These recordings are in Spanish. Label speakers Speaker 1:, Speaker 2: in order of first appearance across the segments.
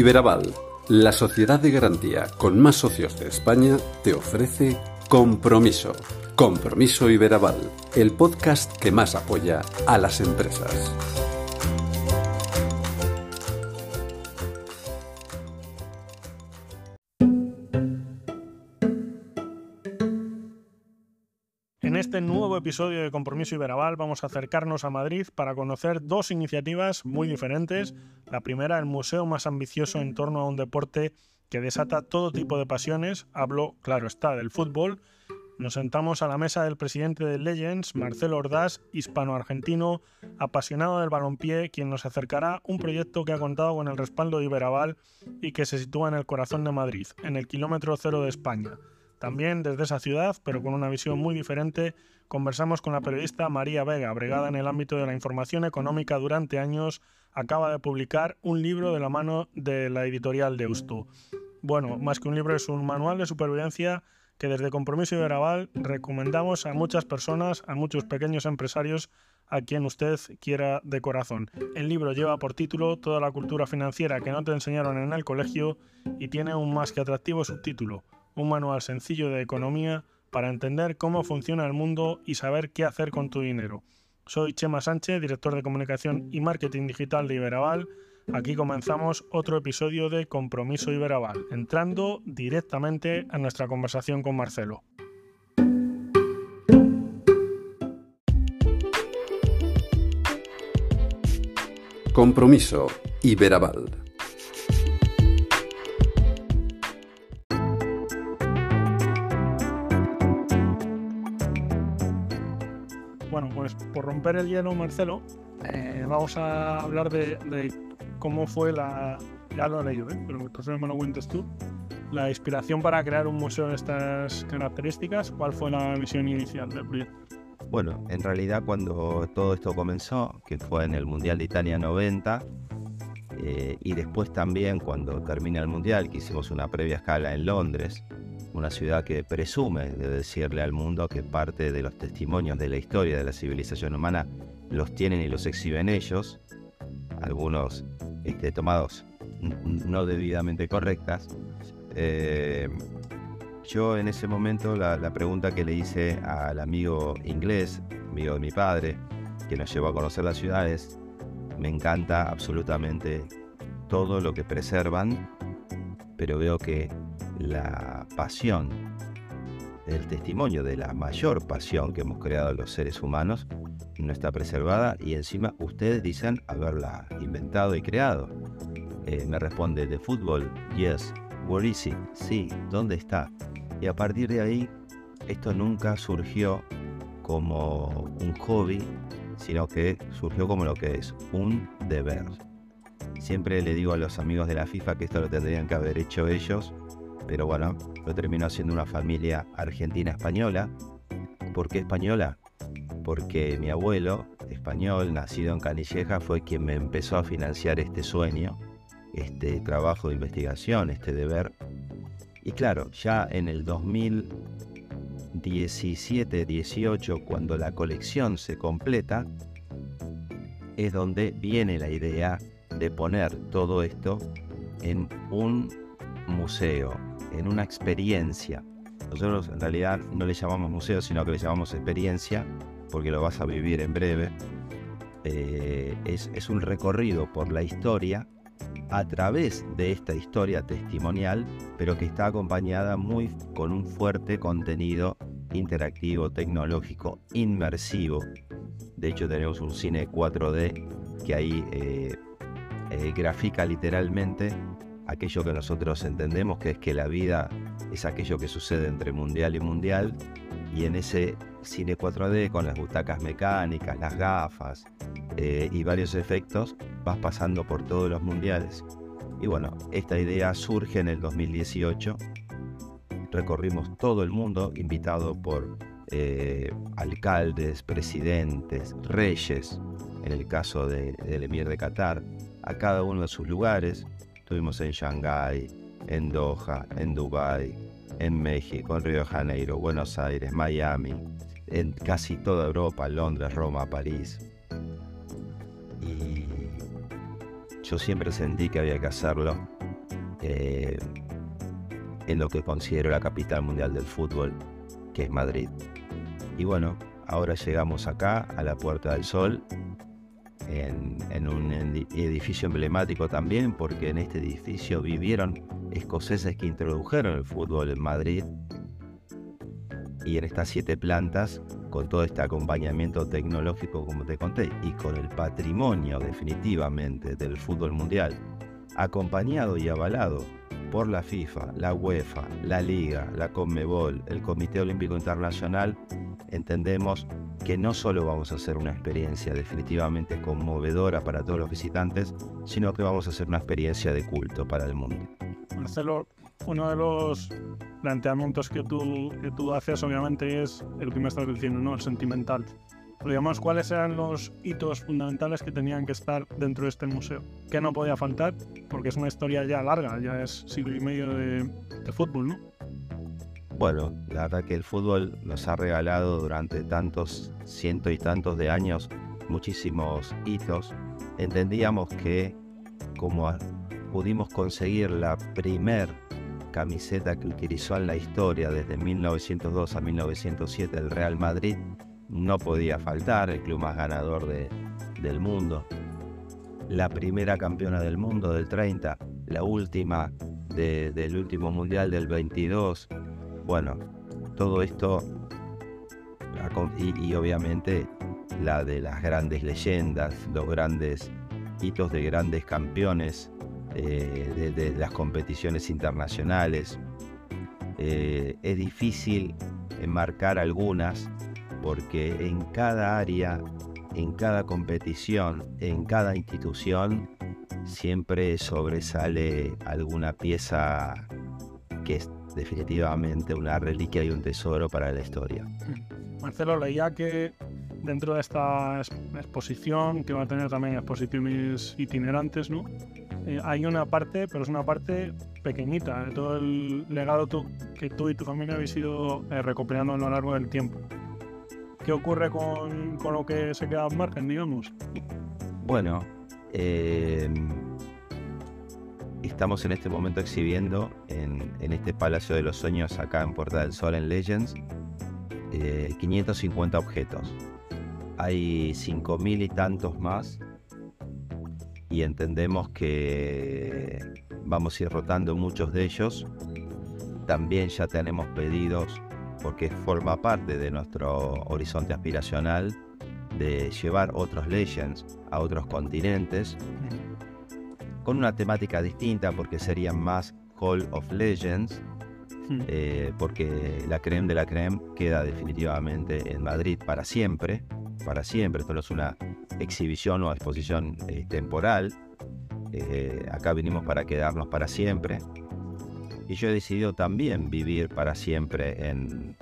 Speaker 1: Iberaval, la sociedad de garantía con más socios de España, te ofrece Compromiso. Compromiso Iberaval, el podcast que más apoya a las empresas.
Speaker 2: Episodio de Compromiso Iberaval vamos a acercarnos a Madrid para conocer dos iniciativas muy diferentes. La primera, el museo más ambicioso en torno a un deporte que desata todo tipo de pasiones. Hablo, claro está, del fútbol. Nos sentamos a la mesa del presidente de Legends, Marcelo Ordaz, hispano-argentino, apasionado del balompié, quien nos acercará un proyecto que ha contado con el respaldo de Iberaval y que se sitúa en el corazón de Madrid, en el kilómetro cero de España. También desde esa ciudad, pero con una visión muy diferente, conversamos con la periodista María Vega, bregada en el ámbito de la información económica durante años, acaba de publicar un libro de la mano de la editorial de Ustu. Bueno, más que un libro es un manual de supervivencia que desde Compromiso Iberaval recomendamos a muchas personas, a muchos pequeños empresarios, a quien usted quiera de corazón. El libro lleva por título Toda la cultura financiera que no te enseñaron en el colegio y tiene un más que atractivo subtítulo un manual sencillo de economía para entender cómo funciona el mundo y saber qué hacer con tu dinero. Soy Chema Sánchez, director de comunicación y marketing digital de Iberaval. Aquí comenzamos otro episodio de Compromiso Iberaval, entrando directamente a nuestra conversación con Marcelo.
Speaker 1: Compromiso Iberaval.
Speaker 2: Por romper el hielo, Marcelo, eh, vamos a hablar de, cómo fue la. Ya lo he leído, ¿eh? pero me lo cuentes tú. La inspiración para crear un museo de estas características, ¿cuál fue la visión inicial del proyecto?
Speaker 3: Bueno, en realidad cuando todo esto comenzó, que fue en el Mundial de Italia 90, eh, y después también cuando termina el Mundial, que hicimos una previa escala en Londres, una ciudad que presume de decirle al mundo que parte de los testimonios de la historia de la civilización humana los tienen y los exhiben ellos, algunos este, tomados no debidamente correctas. Eh, yo en ese momento la, la, pregunta que le hice al amigo inglés, amigo de mi padre, que nos llevó a conocer las ciudades, me encanta absolutamente todo lo que preservan, pero veo que la pasión, el testimonio de la mayor pasión que hemos creado los seres humanos, no está preservada y encima ustedes dicen haberla inventado y creado. Eh, me responde de fútbol, yes, where is it? Sí, ¿dónde está? Y a partir de ahí, esto nunca surgió como un hobby, sino que surgió como lo que es, un deber. Siempre le digo a los amigos de la FIFA que esto lo tendrían que haber hecho ellos pero bueno, lo terminó haciendo una familia argentina-española. ¿Por qué española? Porque mi abuelo, español, nacido en Canilleja, fue quien me empezó a financiar este sueño, este trabajo de investigación, este deber. Y claro, ya en el 2017-18, cuando la colección se completa, es donde viene la idea de poner todo esto en un museo, en una experiencia. Nosotros en realidad no le llamamos museo, sino que le llamamos experiencia, porque lo vas a vivir en breve. Eh, es, es, un recorrido por la historia a través de esta historia testimonial, pero que está acompañada muy con un fuerte contenido interactivo, tecnológico, inmersivo. De hecho tenemos un cine 4D que ahí eh, eh, grafica literalmente aquello que nosotros entendemos que es que la vida es aquello que sucede entre mundial y mundial, y en ese cine 4D con las butacas mecánicas, las gafas eh, y varios efectos, vas pasando por todos los mundiales. Y bueno, esta idea surge en el 2018. Recorrimos todo el mundo, invitado por eh, alcaldes, presidentes, reyes, en el caso de, del emir de Qatar, a cada uno de sus lugares. Estuvimos en Shanghái, en Doha, en Dubái, en México, en Río de Janeiro, Buenos Aires, Miami, en casi toda Europa, Londres, Roma, París. Y yo siempre sentí que había que hacerlo eh, en lo que considero la capital mundial del fútbol, que es Madrid. Y bueno, ahora llegamos acá, a la Puerta del Sol, en, un edificio emblemático también, porque en este edificio vivieron escoceses que introdujeron el fútbol en Madrid. Y en estas siete plantas, con todo este acompañamiento tecnológico, como te conté, y con el patrimonio definitivamente del fútbol mundial, acompañado y avalado por la FIFA, la UEFA, la Liga, la Conmebol, el Comité Olímpico Internacional, entendemos que no solo vamos a hacer una experiencia definitivamente conmovedora para todos los visitantes, sino que vamos a hacer una experiencia de culto para el mundo.
Speaker 2: Marcelo, uno de los planteamientos que tú, que tú haces obviamente es el que me estás diciendo, ¿no? El sentimental. Digamos, ¿cuáles eran los hitos fundamentales que tenían que estar dentro de este museo? ¿Qué no podía faltar? Porque es una historia ya larga, ya es siglo y medio de, de fútbol, ¿no?
Speaker 3: Bueno, la verdad que el fútbol nos ha regalado durante tantos, cientos y tantos de años, muchísimos hitos. Entendíamos que como pudimos conseguir la primer camiseta que utilizó en la historia desde 1902 a 1907 el Real Madrid, no podía faltar, el club más ganador del mundo. La primera campeona del mundo del 30, la última del último mundial del 22, bueno, todo esto y, obviamente la de las grandes leyendas, los grandes hitos de grandes campeones eh, de, las competiciones internacionales. Eh, es difícil marcar algunas porque en cada área, en cada competición, en cada institución, siempre sobresale alguna pieza que es definitivamente una reliquia y un tesoro para la historia.
Speaker 2: Marcelo, leía que dentro de esta exposición, que va a tener también exposiciones itinerantes, ¿no? Eh, hay una parte, pero es una parte pequeñita de todo el legado que tú y tu familia habéis ido eh, recopilando a lo largo del tiempo. ¿Qué ocurre con, con lo que se queda al margen, digamos?
Speaker 3: Bueno, eh, estamos en este momento exhibiendo en, este Palacio de los Sueños acá en Puerta del Sol en Legends 550 eh, objetos. Hay 5.000 y tantos más y entendemos que vamos a ir rotando muchos de ellos. También ya tenemos pedidos porque forma parte de nuestro horizonte aspiracional de llevar otros Legends a otros continentes con una temática distinta porque serían más Hall of Legends, eh, porque la creme de la creme queda definitivamente en Madrid para siempre, para siempre, esto no es una exhibición o exposición eh, temporal, eh, acá vinimos para quedarnos para siempre, y yo he decidido también vivir para siempre en,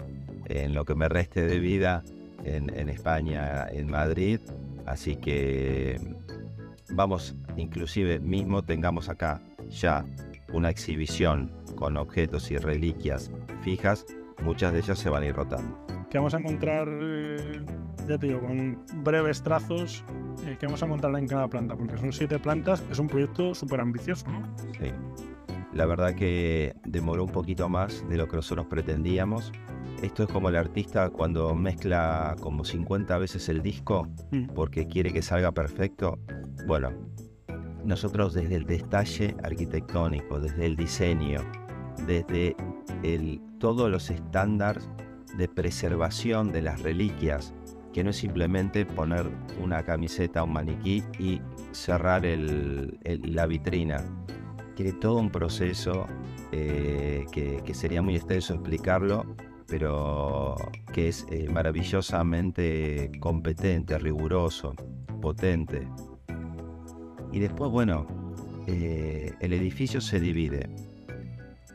Speaker 3: lo que me reste de vida en, en España, en Madrid, así que vamos, inclusive mismo tengamos acá ya una exhibición con objetos y reliquias fijas, muchas de ellas se van a ir rotando.
Speaker 2: Que vamos a encontrar, eh, ya te digo, con breves trazos, eh, que vamos a encontrar en cada planta, porque son siete plantas, es un proyecto súper ambicioso, ¿no?
Speaker 3: Sí. La verdad que demoró un poquito más de lo que nosotros pretendíamos. Esto es como el artista cuando mezcla como 50 veces el disco mm. porque quiere que salga perfecto. Bueno, nosotros desde el detalle arquitectónico, desde el diseño, desde el, todos los estándares de preservación de las reliquias, que no es simplemente poner una camiseta a un maniquí y cerrar la vitrina. Tiene todo un proceso eh, que, sería muy extenso explicarlo, pero que es eh, maravillosamente competente, riguroso, potente. Y después, bueno, eh, el edificio se divide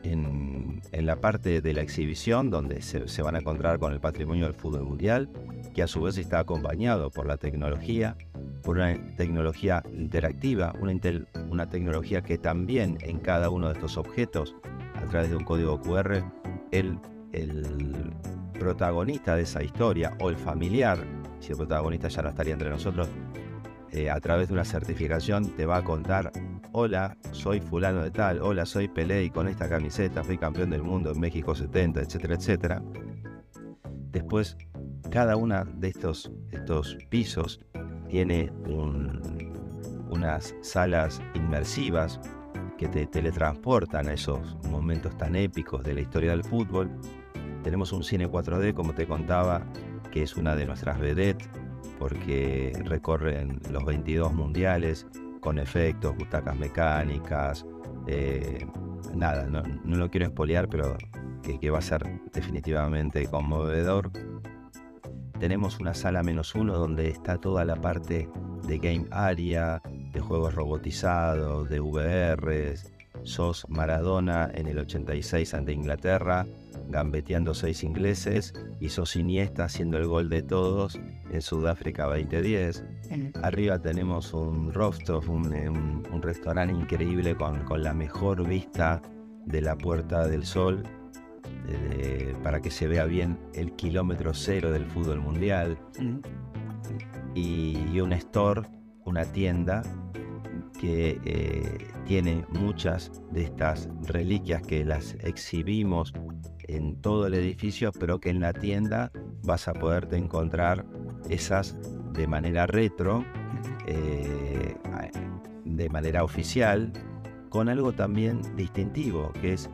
Speaker 3: en, la parte de la exhibición, donde se, van a encontrar con el patrimonio del fútbol mundial, que a su vez está acompañado por la tecnología, por una tecnología interactiva, una, una tecnología que también en cada uno de estos objetos, a través de un código QR, el, el protagonista de esa historia o el familiar, si el protagonista ya no estaría entre nosotros, eh, a través de una certificación te va a contar hola, soy fulano de tal, hola, soy Pelé y con esta camiseta fui campeón del mundo en México 70, etcétera, etcétera. Después, cada una de estos, estos pisos tiene unas salas inmersivas que te teletransportan a esos momentos tan épicos de la historia del fútbol. Tenemos un cine 4D, como te contaba, que es una de nuestras vedettes, porque recorren los 22 mundiales con efectos, butacas mecánicas. Eh, nada, no, lo quiero espolear, pero que, va a ser definitivamente conmovedor. Tenemos una sala menos uno donde está toda la parte de game area, de juegos robotizados, de VRs. Sos Maradona en el 86 ante Inglaterra, gambeteando seis ingleses, y sos Iniesta haciendo el gol de todos en Sudáfrica 2010. Arriba tenemos un rooftop, un, restaurante increíble con, con, la mejor vista de la Puerta del Sol eh, para que se vea bien el kilómetro cero del fútbol mundial. y, un store, una tienda que eh, tiene muchas de estas reliquias que las exhibimos en todo el edificio, pero que en la tienda vas a poderte encontrar esas de manera retro, eh, de manera oficial, con algo también distintivo, que es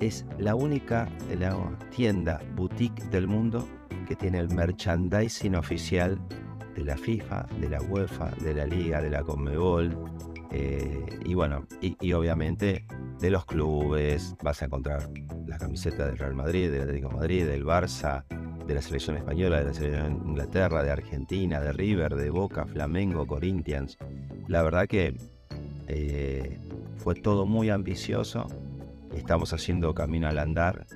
Speaker 3: es la única tienda boutique del mundo que tiene el merchandising oficial de la FIFA, de la UEFA, de la Liga, de la Conmebol. Eh, y bueno, y, obviamente de los clubes vas a encontrar la camiseta del Real Madrid, del Atlético de Madrid, del Barça, de la selección española, de la selección de Inglaterra, de Argentina, de River, de Boca, Flamengo, Corinthians. La verdad que eh, fue todo muy ambicioso estamos haciendo camino al andar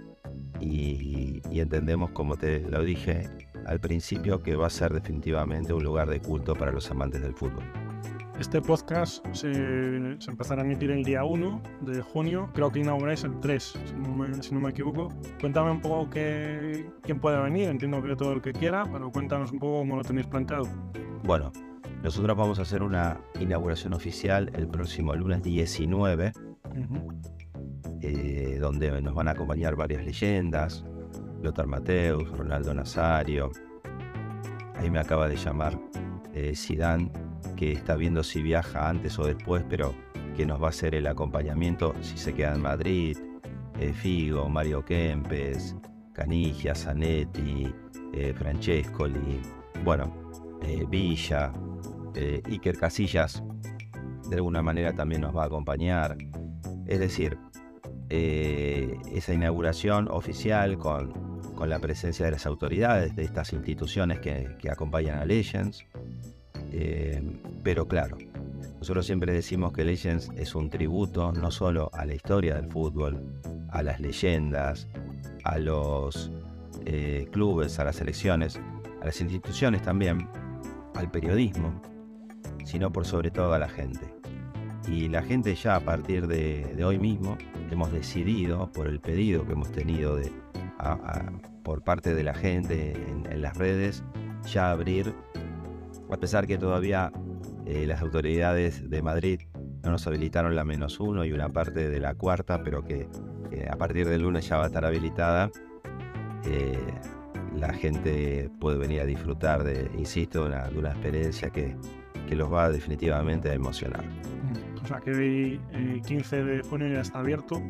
Speaker 3: y, entendemos, como te lo dije al principio, que va a ser definitivamente un lugar de culto para los amantes del fútbol.
Speaker 2: Este podcast se, empezará a emitir el día 1 de junio, creo que inauguráis el 3, si no me, equivoco. Cuéntame un poco qué, quién puede venir, entiendo que todo el que quiera, pero cuéntanos un poco cómo lo tenéis planteado.
Speaker 3: Bueno, nosotros vamos a hacer una inauguración oficial el próximo lunes 19. Eh, donde nos van a acompañar varias leyendas, Lothar Mateus, Ronaldo Nazario. Ahí me acaba de llamar eh, que está viendo si viaja antes o después, pero que nos va a hacer el acompañamiento si se queda en Madrid. Eh, Figo, Mario Kempes, Canigia, Zanetti, Francescoli, bueno, Villa, Iker Casillas, de alguna manera también nos va a acompañar. Es decir, eh, esa inauguración oficial con, la presencia de las autoridades de estas instituciones que, acompañan a Legends. Eh, pero claro, nosotros siempre decimos que Legends es un tributo no solo a la historia del fútbol, a las leyendas, a los eh, clubes, a las selecciones, a las instituciones también, al periodismo, sino por sobre todo a la gente. Y la gente ya a partir de hoy mismo hemos decidido, por el pedido que hemos tenido por parte de la gente en, las redes, ya abrir, a pesar que todavía eh, las autoridades de Madrid no nos habilitaron la menos uno y una parte de la cuarta, pero que a partir del lunes ya va a estar habilitada. Eh, la gente puede venir a disfrutar de, insisto, de una experiencia que, que los va definitivamente a emocionar
Speaker 2: o sea que el 15 de junio ya está abierto.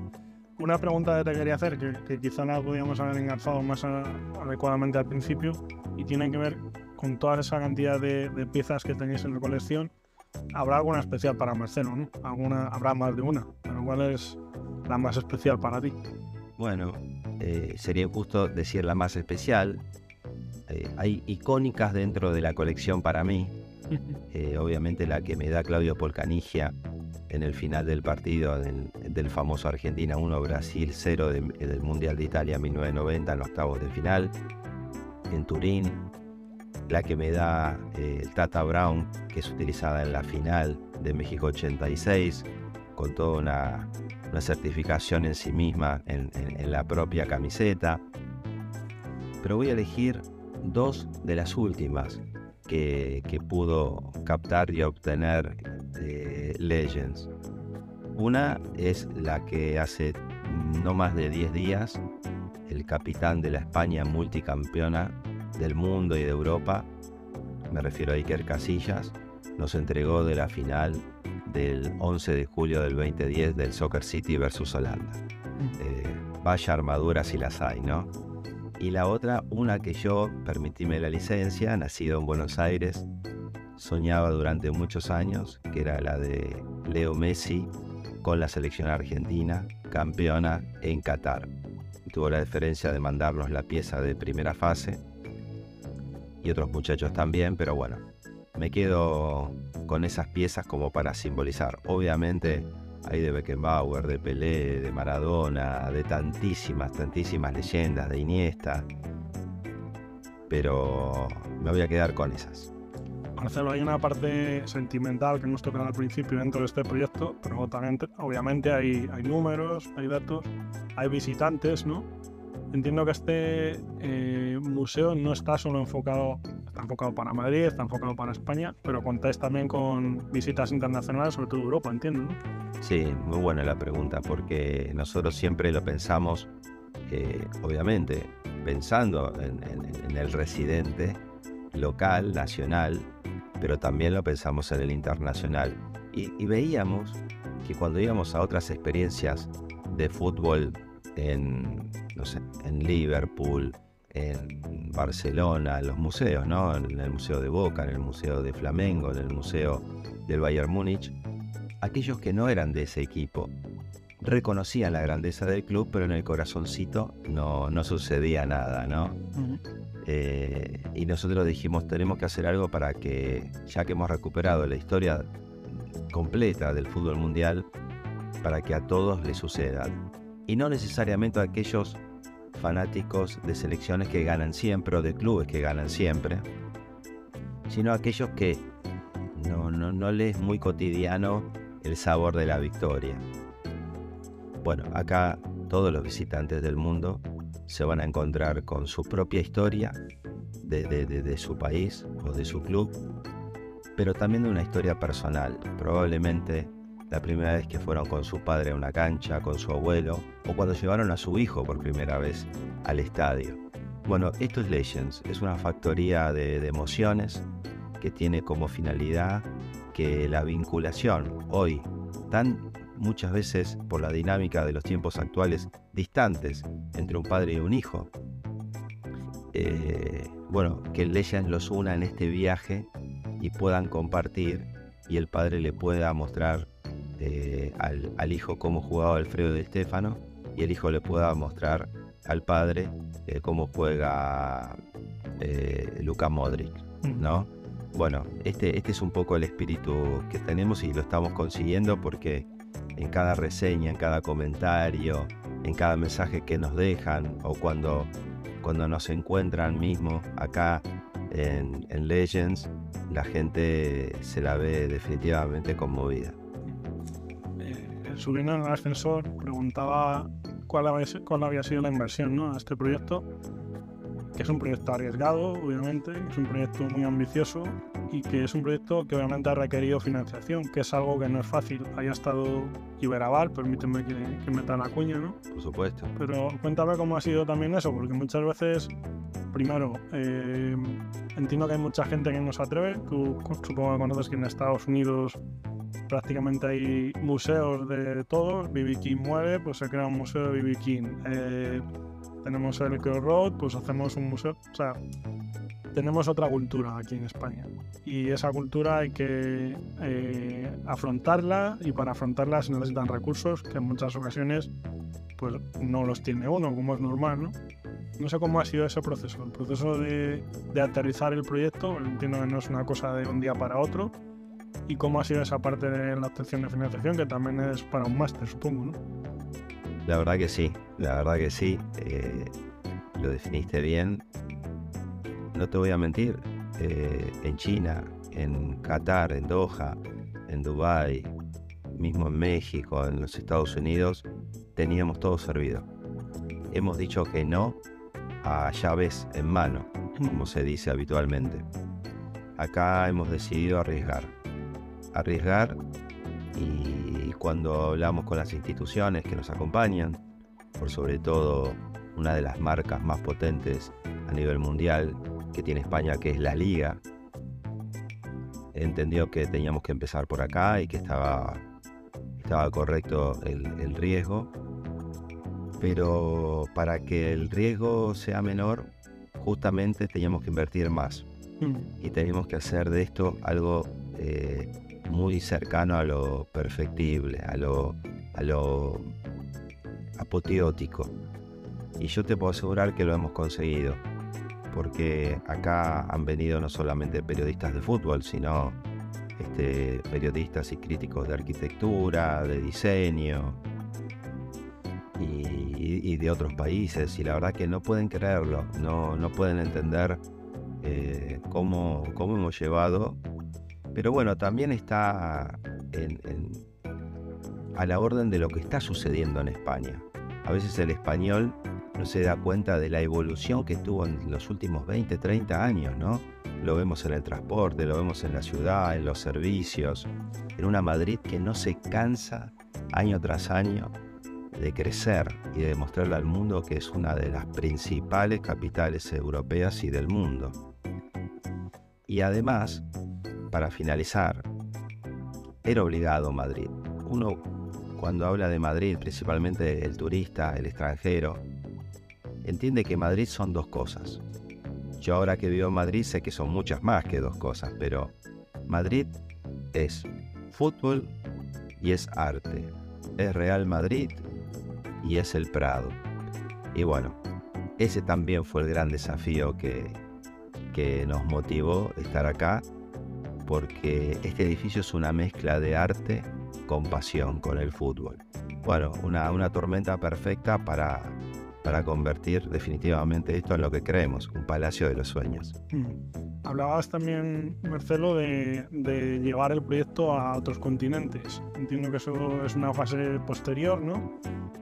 Speaker 2: Una pregunta que te quería hacer, que, quizá la podíamos haber engarzado más adecuadamente al principio, y tiene que ver con toda esa cantidad de, piezas que tenéis en la colección. Habrá alguna especial para Marcelo, ¿no? Alguna, habrá más de una, pero ¿cuál es la más especial para ti?
Speaker 3: Bueno, eh, sería justo decir la más especial. Eh, hay icónicas dentro de la colección para mí. Eh, obviamente la que me da Claudio Polcanigia en el final del partido del, famoso Argentina 1 Brasil 0 del Mundial de Italia 1990 en los octavos de final en Turín, la que me da eh, el Tata Brown que es utilizada en la final de México 86 con toda una, certificación en sí misma en, la propia camiseta. Pero voy a elegir dos de las últimas que, que pudo captar y obtener Legends. Una es la que hace no más de 10 días el capitán de la España multicampeona del mundo y de Europa, me refiero a Iker Casillas, nos entregó de la final del 11 de julio del 2010 del Soccer City versus Holanda. Eh, vaya armaduras si las hay, ¿no? Y la otra, una que yo, permitíme la licencia, nacido en Buenos Aires, soñaba durante muchos años, que era la de Leo Messi con la selección argentina, campeona en Qatar. Tuvo la diferencia de mandarnos la pieza de primera fase y otros muchachos también, pero bueno, me quedo con esas piezas como para simbolizar. Obviamente hay de Beckenbauer, de Pelé, de Maradona, de tantísimas, tantísimas leyendas, de Iniesta, pero me voy a quedar con esas.
Speaker 2: Marcelo, hay una parte sentimental que hemos tocado al principio dentro de este proyecto, pero también, obviamente, hay, hay números, hay datos, hay visitantes, ¿no? Entiendo que este eh, museo no está solo enfocado, está enfocado para Madrid, está enfocado para España, pero contáis también con visitas internacionales, sobre todo Europa, entiendo, ¿no?
Speaker 3: Sí, muy buena la pregunta, porque nosotros siempre lo pensamos, eh, obviamente, pensando en el residente local, nacional, pero también lo pensamos en el internacional. Y, veíamos que cuando íbamos a otras experiencias de fútbol en, no sé, en Liverpool, en Barcelona, en los museos, ¿no? En el Museo de Boca, en el Museo de Flamengo, en el Museo del Bayern Múnich, aquellos que no eran de ese equipo reconocían la grandeza del club, pero en el corazoncito no, no sucedía nada, ¿no? Eh, y nosotros dijimos, tenemos que hacer algo para que, ya que hemos recuperado la historia completa del fútbol mundial, para que a todos les suceda. Y no necesariamente a aquellos fanáticos de selecciones que ganan siempre o de clubes que ganan siempre, sino a aquellos que no, no, no les es muy cotidiano el sabor de la victoria. Bueno, acá todos los visitantes del mundo se van a encontrar con su propia historia de, su país o de su club, pero también de una historia personal. Probablemente la primera vez que fueron con su padre a una cancha, con su abuelo, o cuando llevaron a su hijo por primera vez al estadio. Bueno, esto es Legends, es una factoría de, de emociones que tiene como finalidad que la vinculación hoy tan muchas veces por la dinámica de los tiempos actuales distantes entre un padre y un hijo. Eh, bueno, que Legends los una en este viaje y puedan compartir y el padre le pueda mostrar eh, al, hijo cómo jugaba Alfredo de Stefano y el hijo le pueda mostrar al padre eh, cómo juega Luka Modric, ¿no? Bueno, este, este es un poco el espíritu que tenemos y lo estamos consiguiendo porque en cada reseña, en cada comentario, en cada mensaje que nos dejan o cuando, cuando nos encuentran mismo acá en, Legends, la gente se la ve definitivamente conmovida.
Speaker 2: Eh, sobrino en el ascensor preguntaba cuál había, cuál había sido la inversión ¿no? a este proyecto que es un proyecto arriesgado, obviamente, es un proyecto muy ambicioso y que es un proyecto que obviamente ha requerido financiación, que es algo que no es fácil. Haya estado Iberaval, permíteme que, que meta la cuña, ¿no?
Speaker 3: Por supuesto.
Speaker 2: Pero cuéntame cómo ha sido también eso, porque muchas veces, primero, eh, entiendo que hay mucha gente que no se atreve. Tú supongo que conoces que en Estados Unidos prácticamente hay museos de todo. BB King muere, pues se crea un museo de BB King. Eh, tenemos el Road, pues hacemos un museo. O sea, tenemos otra cultura aquí en España. Y esa cultura hay que eh, afrontarla y para afrontarla se necesitan recursos que en muchas ocasiones pues no los tiene uno, como es normal, ¿no? No sé cómo ha sido ese proceso, el proceso de, de aterrizar el proyecto, entiendo que no es una cosa de un día para otro, y cómo ha sido esa parte de la obtención de financiación, que también es para un máster, supongo, ¿no?
Speaker 3: La verdad que sí, la verdad que sí. Eh, lo definiste bien. No te voy a mentir. Eh, en China, en Qatar, en Doha, en Dubai, mismo en México, en los Estados Unidos, teníamos todo servido. Hemos dicho que no a llaves en mano, como se dice habitualmente. Acá hemos decidido arriesgar. Arriesgar Y cuando hablamos con las instituciones que nos acompañan, por sobre todo una de las marcas más potentes a nivel mundial que tiene España, que es la Liga, entendió que teníamos que empezar por acá y que estaba, estaba correcto el, el riesgo. Pero para que el riesgo sea menor, justamente teníamos que invertir más. Mm. Y teníamos que hacer de esto algo eh, muy cercano a lo perfectible, a lo, a lo apoteótico. Y yo te puedo asegurar que lo hemos conseguido, porque acá han venido no solamente periodistas de fútbol, sino este, periodistas y críticos de arquitectura, de diseño y, de otros países. Y la verdad que no pueden creerlo, no, no pueden entender eh, cómo, cómo hemos llevado. Pero bueno, también está a la orden de lo que está sucediendo en España. A veces el español no se da cuenta de la evolución que tuvo en los últimos 20, 30 años, ¿no? Lo vemos en el transporte, lo vemos en la ciudad, en los servicios, en una Madrid que no se cansa año tras año de crecer y de demostrarle al mundo que es una de las principales capitales europeas y del mundo. Y además, para finalizar, era obligado Madrid. Uno cuando habla de Madrid, principalmente el turista, el extranjero, entiende que Madrid son dos cosas. Yo ahora que vivo en Madrid sé que son muchas más que dos cosas, pero Madrid es fútbol y es arte. Es Real Madrid y es el Prado. Y bueno, ese también fue el gran desafío que, que nos motivó estar acá, porque este edificio es una mezcla de arte con pasión, con el fútbol. Bueno, una, una tormenta perfecta para, para convertir definitivamente esto en lo que creemos, un palacio de los sueños. Mm.
Speaker 2: Hablabas también, Marcelo, de, de, llevar el proyecto a otros continentes. Entiendo que eso es una fase posterior, ¿no?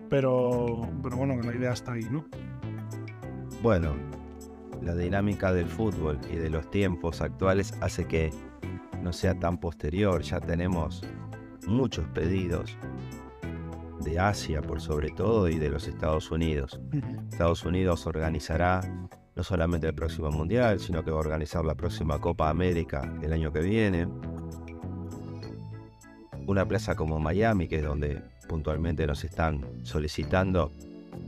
Speaker 2: Pero, pero bueno, la idea está ahí, ¿no?
Speaker 3: Bueno, la dinámica del fútbol y de los tiempos actuales hace que no sea tan posterior. Ya tenemos muchos pedidos de Asia por sobre todo y de los Estados Unidos. Estados Unidos organizará no solamente el próximo Mundial, sino que va a organizar la próxima Copa América el año que viene. Una plaza como Miami, que es donde puntualmente nos están solicitando,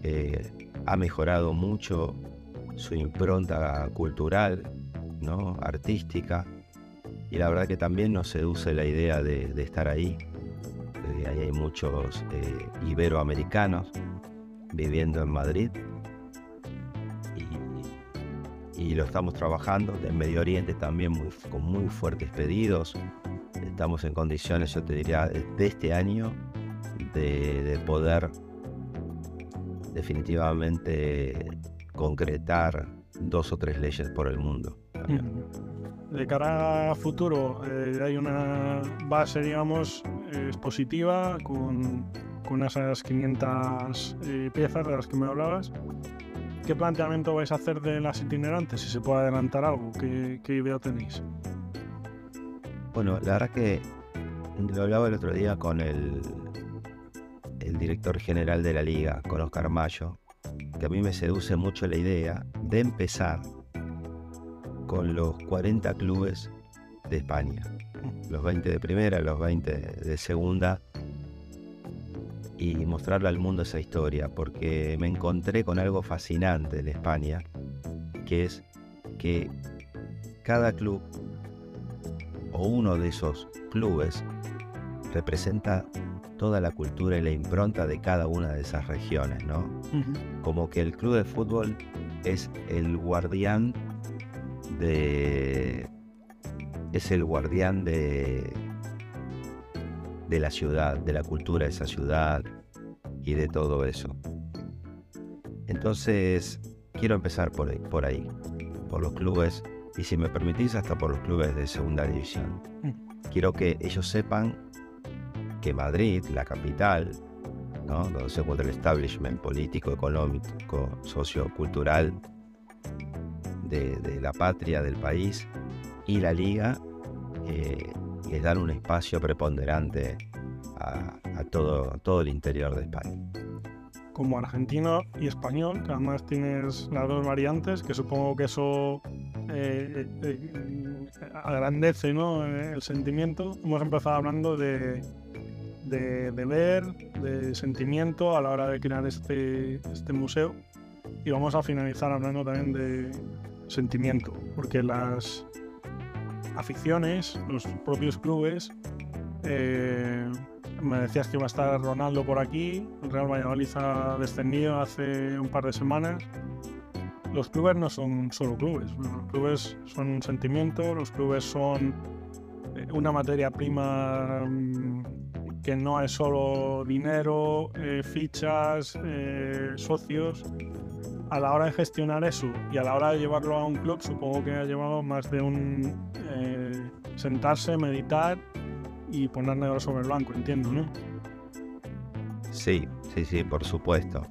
Speaker 3: eh, ha mejorado mucho su impronta cultural, ¿no? artística, y la verdad que también nos seduce la idea de, estar ahí. Eh, hay muchos eh, iberoamericanos viviendo en Madrid y, lo estamos trabajando. En Medio Oriente también con muy fuertes pedidos. Estamos en condiciones, yo te diría, de este año de, poder definitivamente concretar dos o tres leyes por el mundo
Speaker 2: de cara a futuro eh, hay una base, digamos, expositiva con, con esas 500 eh, piezas de las que me hablabas. ¿Qué planteamiento vais a hacer de las itinerantes? Si se puede adelantar algo, ¿qué, qué idea tenéis?
Speaker 3: Bueno, la verdad que lo hablaba el otro día con el, el director general de la liga, con Oscar Mayo, que a mí me seduce mucho la idea de empezar con los 40 clubes de España. Los 20 de primera, los 20 de segunda. Y mostrarle al mundo esa historia, porque me encontré con algo fascinante en España, que es que cada club o uno de esos clubes representa toda la cultura y la impronta de cada una de esas regiones, ¿no? Como que el club de fútbol es el guardián de es el guardián de de la ciudad, de la cultura de esa ciudad y de todo eso. Entonces, quiero empezar por ahí, por ahí, por los clubes y si me permitís hasta por los clubes de segunda división. Mm. Quiero que ellos sepan que Madrid, la capital, ¿no? donde se encuentra el establishment político, económico, sociocultural, de, la patria, del país, y la liga eh, les dan un espacio preponderante a, todo, todo el interior de España.
Speaker 2: Como argentino y español, que además tienes las dos variantes, que supongo que eso eh, eh, eh, agrandece ¿no? el sentimiento. Hemos empezado hablando de, de, de, ver, de sentimiento a la hora de crear este, este museo. Y vamos a finalizar hablando también de sentimiento, porque las aficiones, los propios clubes, eh, me decías que iba a estar Ronaldo por aquí, el Real Valladolid ha descendido hace un par de semanas. Los clubes no son solo clubes, los clubes son un sentimiento, los clubes son eh, una materia prima mm, que no es solo dinero, eh, fichas, socios, a la hora de gestionar eso y a la hora de llevarlo a un club, supongo que ha llevado más de un eh, sentarse, meditar y poner negro sobre blanco, entiendo, ¿no?
Speaker 3: Sí, sí, sí, por supuesto.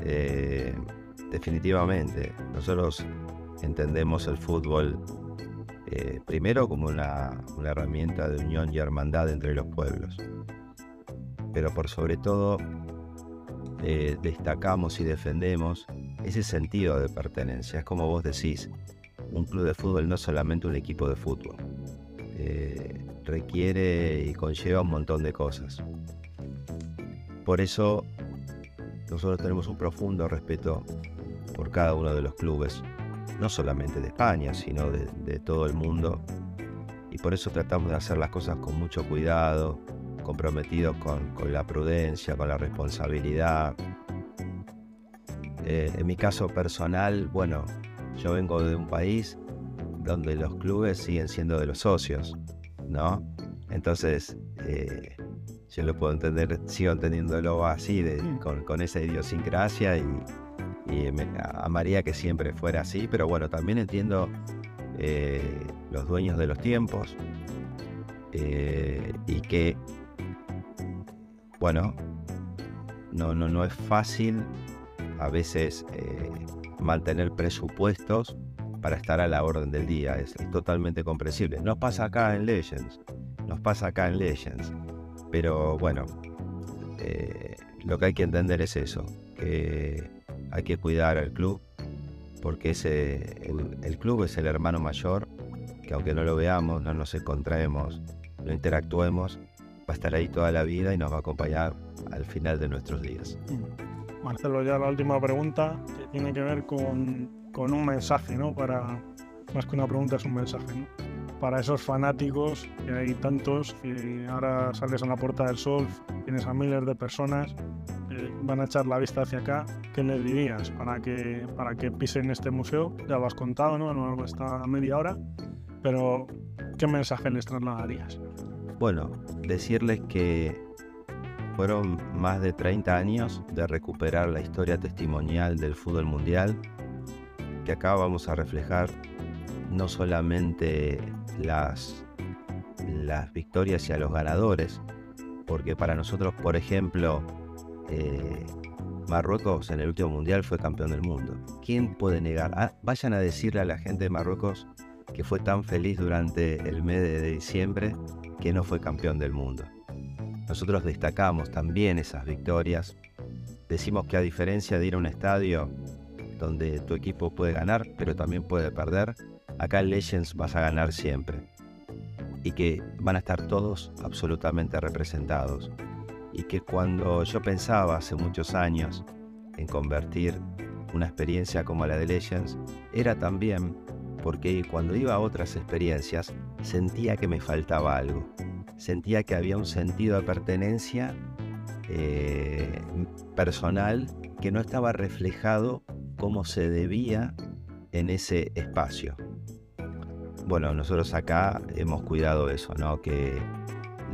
Speaker 3: Eh, definitivamente, nosotros entendemos el fútbol eh, primero como una, una herramienta de unión y hermandad entre los pueblos, pero por sobre todo destacamos y defendemos ese sentido de pertenencia. Es como vos decís, un club de fútbol no es solamente un equipo de fútbol. Eh, requiere y conlleva un montón de cosas. Por eso nosotros tenemos un profundo respeto por cada uno de los clubes, no solamente de España, sino de, todo el mundo. Y por eso tratamos de hacer las cosas con mucho cuidado, comprometidos con, con la prudencia, con la responsabilidad, eh, en mi caso personal, bueno, yo vengo de un país donde los clubes siguen siendo de los socios, ¿no? Entonces, eh, yo lo puedo entender, sigo entendiéndolo así, mm. con, esa idiosincrasia y, me, amaría que siempre fuera así, pero bueno, también entiendo eh, los dueños de los tiempos y que, bueno, no, no, no es fácil a veces eh, mantener presupuestos para estar a la orden del día. Es, totalmente comprensible. Nos pasa acá en Legends. Nos pasa acá en Legends. Pero bueno, eh, lo que hay que entender es eso. Que hay que cuidar al club. Porque ese, el, club es el hermano mayor. Que aunque no lo veamos, no nos encontremos, no interactuemos, va a estar ahí toda la vida y nos va a acompañar al final de nuestros días. Mm.
Speaker 2: Marcelo, ya la última pregunta que tiene que ver con, un mensaje, ¿no? Para, más que una pregunta es un mensaje, ¿no? Para esos fanáticos, que hay tantos, que ahora sales a la Puerta del Sol, tienes a miles de personas, eh, van a echar la vista hacia acá, ¿qué les dirías para que, para que pisen este museo? Ya lo has contado, ¿no? A largo de esta media hora, pero ¿qué mensaje les trasladarías?
Speaker 3: Bueno, decirles que fueron más de 30 años de recuperar la historia testimonial del fútbol mundial, que acá vamos a reflejar no solamente las, las victorias y a los ganadores, porque para nosotros, por ejemplo, eh, Marruecos en el último mundial fue campeón del mundo. ¿Quién puede negar? Ah, vayan a decirle a la gente de Marruecos que fue tan feliz durante el mes de diciembre que no fue campeón del mundo. Nosotros destacamos también esas victorias. Decimos que a diferencia de ir a un estadio donde tu equipo puede ganar, pero también puede perder, acá en Legends vas a ganar siempre. Y que van a estar todos absolutamente representados. Y que cuando yo pensaba hace muchos años en convertir una experiencia como la de Legends, era también porque cuando iba a otras experiencias sentía que me faltaba algo sentía que había un sentido de pertenencia eh, personal que no estaba reflejado como se debía en ese espacio. Bueno, nosotros acá hemos cuidado eso, ¿no? Que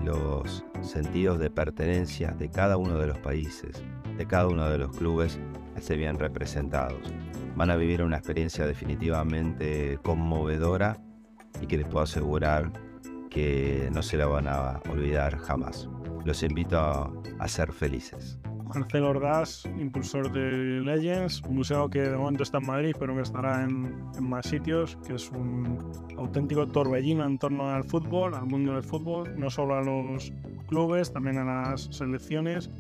Speaker 3: los sentidos de pertenencia de cada uno de los países, de cada uno de los clubes, se bien representados. Van a vivir una experiencia definitivamente conmovedora y que les puedo asegurar que no se la van a olvidar jamás. Los invito a, ser felices.
Speaker 2: Marcelo Ordaz, impulsor de Legends, un museo que de momento está en Madrid, pero que estará en, más sitios, que es un auténtico torbellino en torno al fútbol, al mundo del fútbol, no solo a los clubes, también a las selecciones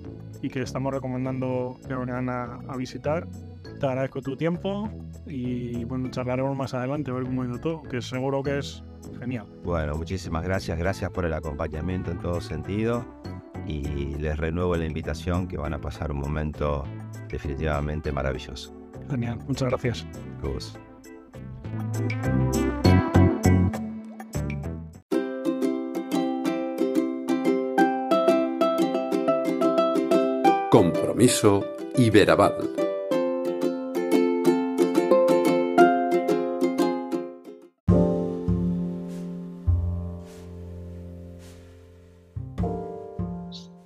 Speaker 2: y que estamos recomendando que vayan a, a visitar. Te agradezco tu tiempo y bueno, charlaremos más adelante a ver cómo ha ido todo, que seguro que es genial.
Speaker 3: Bueno, muchísimas gracias, gracias por el acompañamiento en todo sentido y les renuevo la invitación que van a pasar un momento definitivamente maravilloso.
Speaker 2: Genial, muchas gracias.
Speaker 3: Cruz.
Speaker 1: Compromiso Iberaval.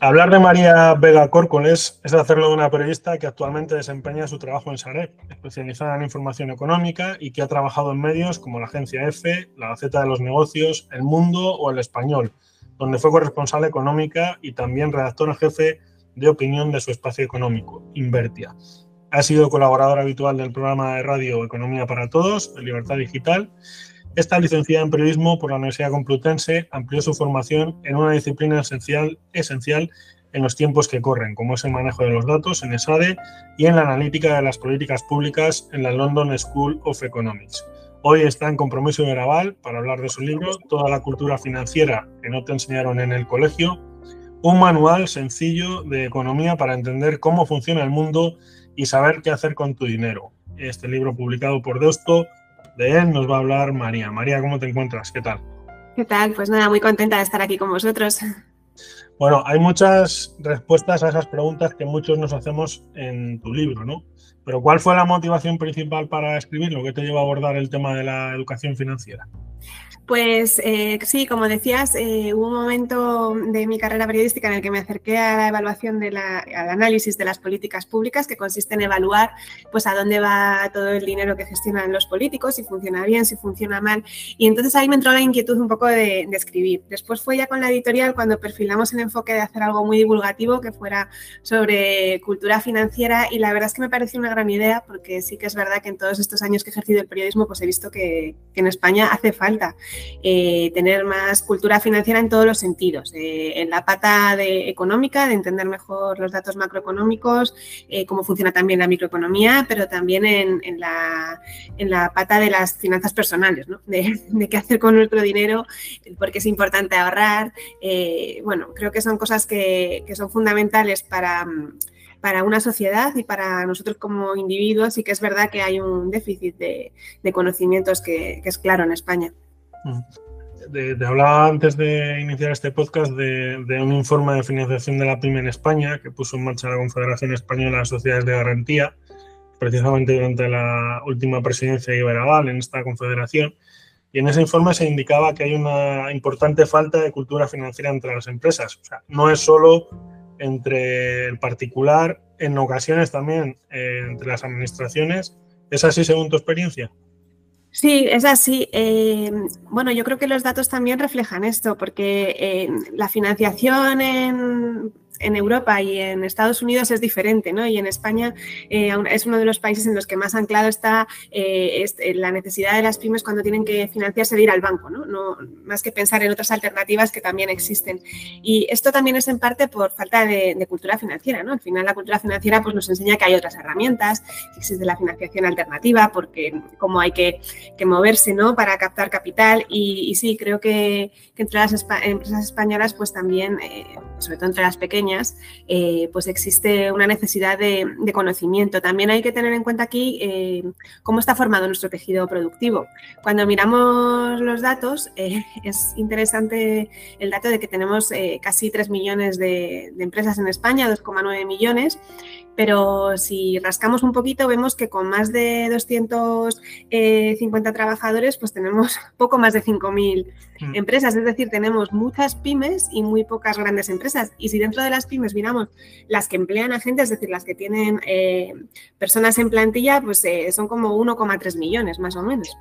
Speaker 2: Hablar de María Vega Córcoles es hacerlo de una periodista que actualmente desempeña su trabajo en Sareb, especializada en información económica y que ha trabajado en medios como la Agencia EFE, la Gaceta de los Negocios, El Mundo o El Español, donde fue corresponsal económica y también redactora jefe de opinión de su espacio económico, Invertia. Ha sido colaboradora habitual del programa de radio Economía para Todos, de Libertad Digital, esta licenciada en periodismo por la Universidad Complutense amplió su formación en una disciplina esencial, en los tiempos que corren, como es el manejo de los datos en ESADE y en la analítica de las políticas públicas en la London School of Economics. Hoy está en compromiso de Naval para hablar de su libro Toda la cultura financiera que no te enseñaron en el colegio, un manual sencillo de economía para entender cómo funciona el mundo y saber qué hacer con tu dinero. Este libro publicado por Deusto de él nos va a hablar María. María, ¿cómo te encuentras? ¿Qué tal?
Speaker 4: ¿Qué tal? Pues nada, muy contenta de estar aquí con vosotros.
Speaker 2: Bueno, hay muchas respuestas a esas preguntas que muchos nos hacemos en tu libro, ¿no? Pero ¿cuál fue la motivación principal para escribirlo? ¿Qué te llevó a abordar el tema de la educación financiera?
Speaker 4: Pues eh, sí, como decías, eh, hubo un momento de mi carrera periodística en el que me acerqué a la evaluación, de la, análisis de las políticas públicas, que consiste en evaluar pues, a dónde va todo el dinero que gestionan los políticos, si funciona bien, si funciona mal. Y entonces ahí me entró la inquietud un poco de, de escribir. Después fue ya con la editorial cuando perfilamos el enfoque de hacer algo muy divulgativo que fuera sobre cultura financiera y la verdad es que me pareció una gran idea porque sí que es verdad que en todos estos años que he ejercido el periodismo pues he visto que, en España hace falta eh, tener más cultura financiera en todos los sentidos, eh, en la pata económica, de entender mejor los datos macroeconómicos, eh, cómo funciona también la microeconomía, pero también en, la, en la, pata de las finanzas personales, de, qué hacer con nuestro dinero, por qué es importante ahorrar. Bueno, creo que son cosas que son fundamentales para para una sociedad y para nosotros como individuos y que es verdad que hay un déficit de, de conocimientos que, que, es claro en España.
Speaker 2: Te hablaba antes de iniciar este podcast de, de, un informe de financiación de la PYME en España que puso en marcha la Confederación Española de Sociedades de Garantía, precisamente durante la última presidencia de Iberaval en esta confederación. Y en ese informe se indicaba que hay una importante falta de cultura financiera entre las empresas. O sea, no es solo entre el particular, en ocasiones también eh, entre las administraciones. ¿Es así según tu experiencia?
Speaker 4: Sí, es así. Eh, bueno, yo creo que los datos también reflejan esto, porque eh, la financiación en en Europa y en Estados Unidos es diferente, ¿no? Y en España eh, es uno de los países en los que más anclado está eh, es, eh, la necesidad de las pymes cuando tienen que financiarse de ir al banco, ¿no? ¿no? Más que pensar en otras alternativas que también existen. Y esto también es en parte por falta de, de, cultura financiera, ¿no? Al final la cultura financiera pues, nos enseña que hay otras herramientas, que existe la financiación alternativa, porque cómo hay que, que moverse, ¿no? Para captar capital. Y, y sí, creo que, que entre las empresas españolas pues también, eh, sobre todo entre las pequeñas, eh, pues existe una necesidad de, conocimiento. También hay que tener en cuenta aquí eh, cómo está formado nuestro tejido productivo. Cuando miramos los datos, eh, es interesante el dato de que tenemos casi 3 millones de, de empresas en España, 2,9 millones, pero si rascamos un poquito vemos que con más de 250 trabajadores pues tenemos poco más de 5.000 mm. empresas, es decir, tenemos muchas pymes y muy pocas grandes empresas. Y si dentro de las pymes miramos las que emplean a gente, es decir, las que tienen eh, personas en plantilla, pues eh, son como 1,3 millones más o menos.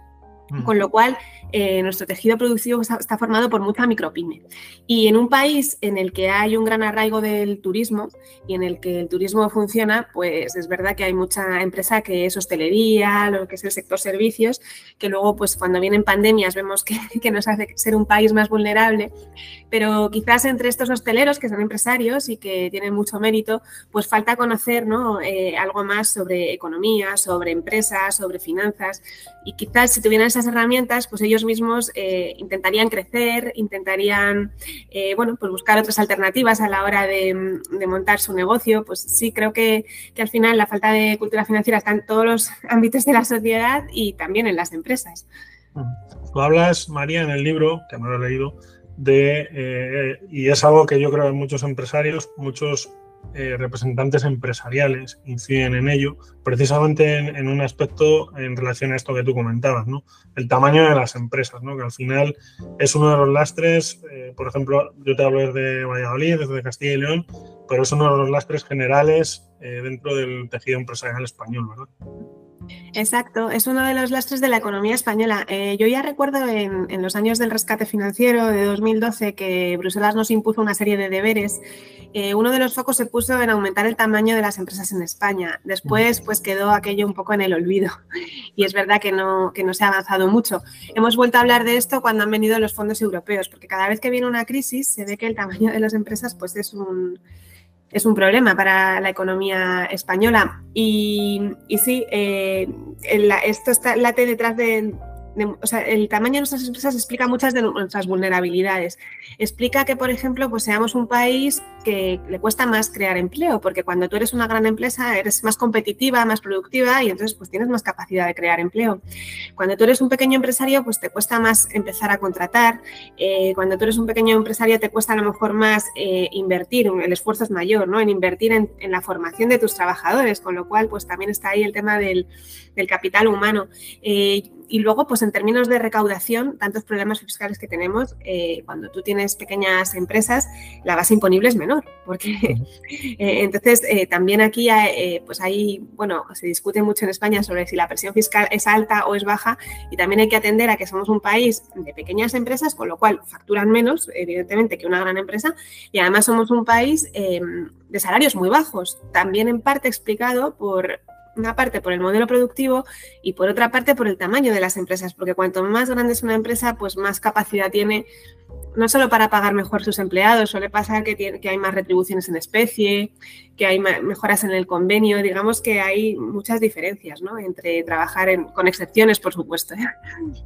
Speaker 4: Con lo cual, eh, nuestro tejido productivo está, formado por mucha micropyme. Y en un país en el que hay un gran arraigo del turismo y en el que el turismo funciona, pues es verdad que hay mucha empresa que es hostelería, lo que es el sector servicios, que luego, pues cuando vienen pandemias, vemos que, que nos hace ser un país más vulnerable. Pero quizás entre estos hosteleros, que son empresarios y que tienen mucho mérito, pues falta conocer ¿no? Eh, algo más sobre economía, sobre empresas, sobre finanzas. Y quizás si tuvieran esas herramientas, pues ellos mismos eh, intentarían crecer, intentarían eh, bueno, pues buscar otras alternativas a la hora de, montar su negocio. Pues sí, creo que, que, al final la falta de cultura financiera está en todos los ámbitos de la sociedad y también en las empresas.
Speaker 2: Tú hablas, María, en el libro, que no lo he leído, de, eh, y es algo que yo creo que muchos empresarios, muchos eh, representantes empresariales inciden en ello, precisamente en, un aspecto en relación a esto que tú comentabas, ¿no? El tamaño de las empresas, ¿no? Que al final es uno de los lastres, eh, por ejemplo, yo te hablo desde Valladolid, desde Castilla y León, pero es uno de los lastres generales dentro del tejido empresarial español, ¿verdad?
Speaker 4: Exacto, es uno de los lastres de la economía española. Eh, yo ya recuerdo en, los años del rescate financiero de 2012 que Bruselas nos impuso una serie de deberes. Eh, uno de los focos se puso en aumentar el tamaño de las empresas en España. Después, pues quedó aquello un poco en el olvido. Y es verdad que no, que no se ha avanzado mucho. Hemos vuelto a hablar de esto cuando han venido los fondos europeos, porque cada vez que viene una crisis se ve que el tamaño de las empresas pues es un es un problema para la economía española. Y, sí, eh, esto está, late detrás de, el tamaño de nuestras empresas explica muchas de nuestras vulnerabilidades. Explica que, por ejemplo, pues seamos un país que le cuesta más crear empleo, porque cuando tú eres una gran empresa eres más competitiva, más productiva y entonces pues tienes más capacidad de crear empleo. Cuando tú eres un pequeño empresario, pues te cuesta más empezar a contratar. Eh, cuando tú eres un pequeño empresario te cuesta a lo mejor más eh, invertir, el esfuerzo es mayor, ¿no? En invertir en, la formación de tus trabajadores, con lo cual pues también está ahí el tema del, capital humano. Eh, y luego, pues en términos de recaudación, tantos problemas fiscales que tenemos, eh, cuando tú tienes pequeñas empresas, la base imponible es menor. Porque eh, entonces eh, también aquí hay, pues hay, bueno, se discute mucho en España sobre si la presión fiscal es alta o es baja y también hay que atender a que somos un país de pequeñas empresas, con lo cual facturan menos, evidentemente, que una gran empresa y además somos un país de salarios muy bajos, también en parte explicado por una parte por el modelo productivo y por otra parte por el tamaño de las empresas, porque cuanto más grande es una empresa, pues más capacidad tiene no solo para pagar mejor sus empleados, suele pasar que, tiene, que hay más retribuciones en especie, que hay mejoras en el convenio, digamos que hay muchas diferencias ¿no? entre trabajar en, con excepciones, por supuesto, ¿eh?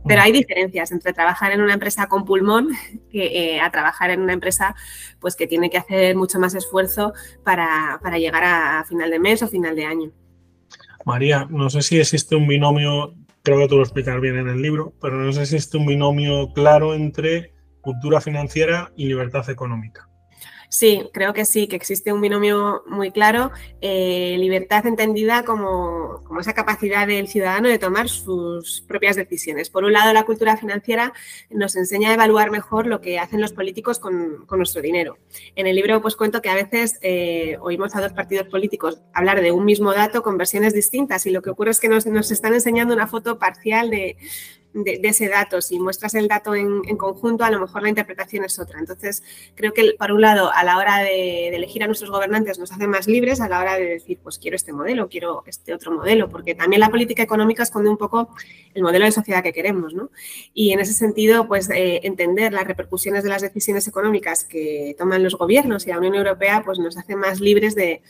Speaker 4: pero hay diferencias entre trabajar en una empresa con pulmón que eh, a trabajar en una empresa pues que tiene que hacer mucho más esfuerzo para, para llegar a final de mes o final de año.
Speaker 2: María, no sé si existe un binomio, creo que tú lo explicas bien en el libro, pero no sé si existe un binomio claro entre cultura financiera y libertad económica.
Speaker 4: Sí, creo que sí, que existe un binomio muy claro, eh, libertad entendida como, esa capacidad del ciudadano de tomar sus propias decisiones. Por un lado, la cultura financiera nos enseña a evaluar mejor lo que hacen los políticos con, nuestro dinero. En el libro pues cuento que a veces eh, oímos a dos partidos políticos hablar de un mismo dato con versiones distintas y lo que ocurre es que nos están enseñando una foto parcial de, de, ese dato. Si muestras el dato en, conjunto, a lo mejor la interpretación es otra. Entonces, creo que, por un lado, a la hora de, elegir a nuestros gobernantes nos hace más libres a la hora de decir, pues quiero este modelo, quiero este otro modelo, porque también la política económica esconde un poco el modelo de sociedad que queremos, ¿no? Y en ese sentido, pues eh, entender las repercusiones de las decisiones económicas que toman los gobiernos y la Unión Europea, pues nos hace más libres de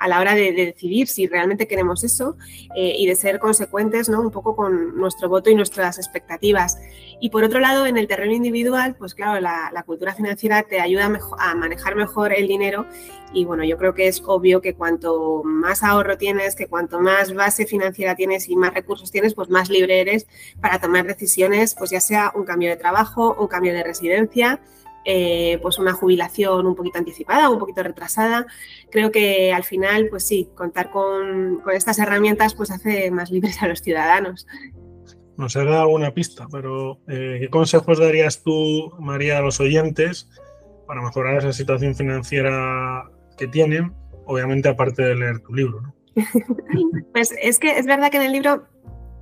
Speaker 4: a la hora de, decidir si realmente queremos eso eh, y de ser consecuentes ¿no? un poco con nuestro voto y nuestras expectativas. Y por otro lado, en el terreno individual, pues claro, la, cultura financiera te ayuda a, manejar mejor el dinero y bueno, yo creo que es obvio que cuanto más ahorro tienes, que cuanto más base financiera tienes y más recursos tienes, pues más libre eres para tomar decisiones, pues ya sea un cambio de trabajo, un cambio de residencia, eh, pues una jubilación un poquito anticipada, un poquito retrasada. Creo que al final, pues sí, contar con, estas herramientas pues hace más libres a los ciudadanos.
Speaker 2: Nos ha dado alguna pista, pero eh, ¿qué consejos darías tú, María, a los oyentes para mejorar esa situación financiera que tienen? Obviamente, aparte de leer tu libro.
Speaker 4: pues es que es verdad que en el libro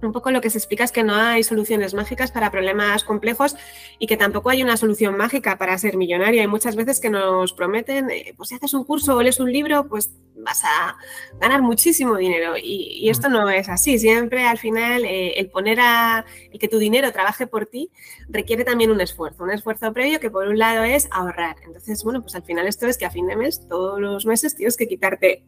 Speaker 4: un poco lo que se explica es que no hay soluciones mágicas para problemas complejos y que tampoco hay una solución mágica para ser millonario. Hay muchas veces que nos prometen, eh, pues si haces un curso o lees un libro, pues vas a ganar muchísimo dinero. Y, esto no es así. Siempre al final eh, el poner a el que tu dinero trabaje por ti requiere también un esfuerzo, un esfuerzo previo que por un lado es ahorrar. Entonces, bueno, pues al final esto es que a fin de mes, todos los meses tienes que quitarte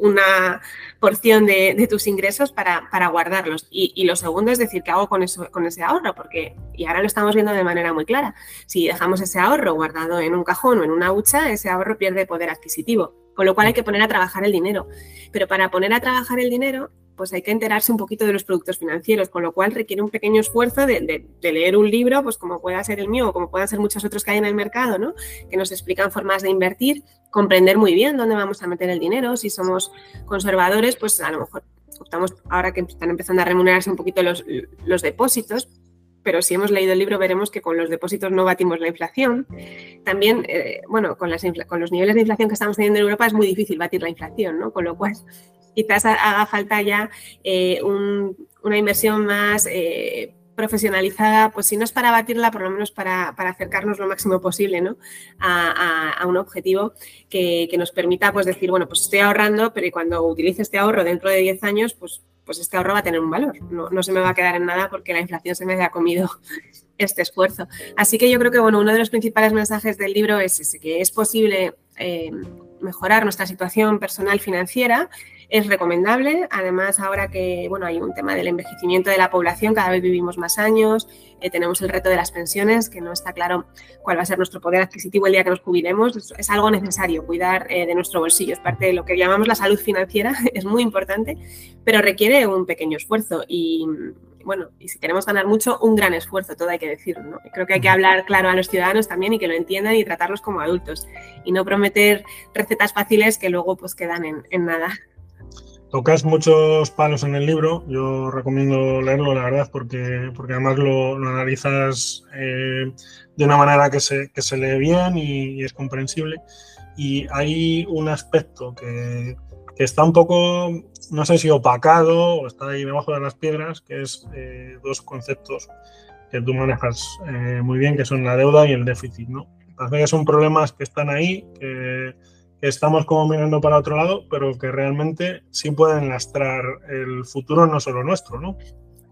Speaker 4: una porción de, tus ingresos para, guardarlos. Y, lo segundo es decir, ¿qué hago con, eso, con ese ahorro? Porque, y ahora lo estamos viendo de manera muy clara, si dejamos ese ahorro guardado en un cajón o en una hucha, ese ahorro pierde poder adquisitivo. Con lo cual hay que poner a trabajar el dinero. Pero para poner a trabajar el dinero pues hay que enterarse un poquito de los productos financieros, con lo cual requiere un pequeño esfuerzo de, leer un libro, pues como pueda ser el mío o como puedan ser muchos otros que hay en el mercado, ¿no? que nos explican formas de invertir, comprender muy bien dónde vamos a meter el dinero, si somos conservadores, pues a lo mejor optamos ahora que están empezando a remunerarse un poquito los, depósitos, pero si hemos leído el libro veremos que con los depósitos no batimos la inflación. También, eh, bueno, con, las con, los niveles de inflación que estamos teniendo en Europa es muy difícil batir la inflación, ¿no? Con lo cual quizás haga falta ya eh, una inversión más eh, profesionalizada, pues si no es para batirla, por lo menos para, acercarnos lo máximo posible ¿no? a, un objetivo que, nos permita pues decir, bueno, pues estoy ahorrando, pero cuando utilice este ahorro dentro de 10 años, pues, pues este ahorro va a tener un valor, no, se me va a quedar en nada porque la inflación se me haya comido este esfuerzo. Así que yo creo que bueno, uno de los principales mensajes del libro es ese, que es posible eh, mejorar nuestra situación personal financiera es recomendable. Además, ahora que bueno, hay un tema del envejecimiento de la población, cada vez vivimos más años, eh, tenemos el reto de las pensiones, que no está claro cuál va a ser nuestro poder adquisitivo el día que nos jubilemos. Es algo necesario cuidar eh, de nuestro bolsillo, es parte de lo que llamamos la salud financiera, es muy importante, pero requiere un pequeño esfuerzo y bueno, y si queremos ganar mucho, un gran esfuerzo, todo hay que decirlo. ¿no? Creo que hay que hablar claro a los ciudadanos también y que lo entiendan y tratarlos como adultos y no prometer recetas fáciles que luego pues quedan en nada.
Speaker 2: Tocas muchos palos en el libro, yo recomiendo leerlo, la verdad, porque, porque además lo, analizas eh, de una manera que se, que se lee bien y, es comprensible. Y hay un aspecto que, que, está un poco, no sé si opacado o está ahí debajo de las piedras, que es eh, dos conceptos que tú manejas eh, muy bien, que son la deuda y el déficit. ¿no? Parece que son problemas que están ahí, que estamos como mirando para otro lado, pero que realmente sí pueden lastrar el futuro no solo nuestro, ¿no?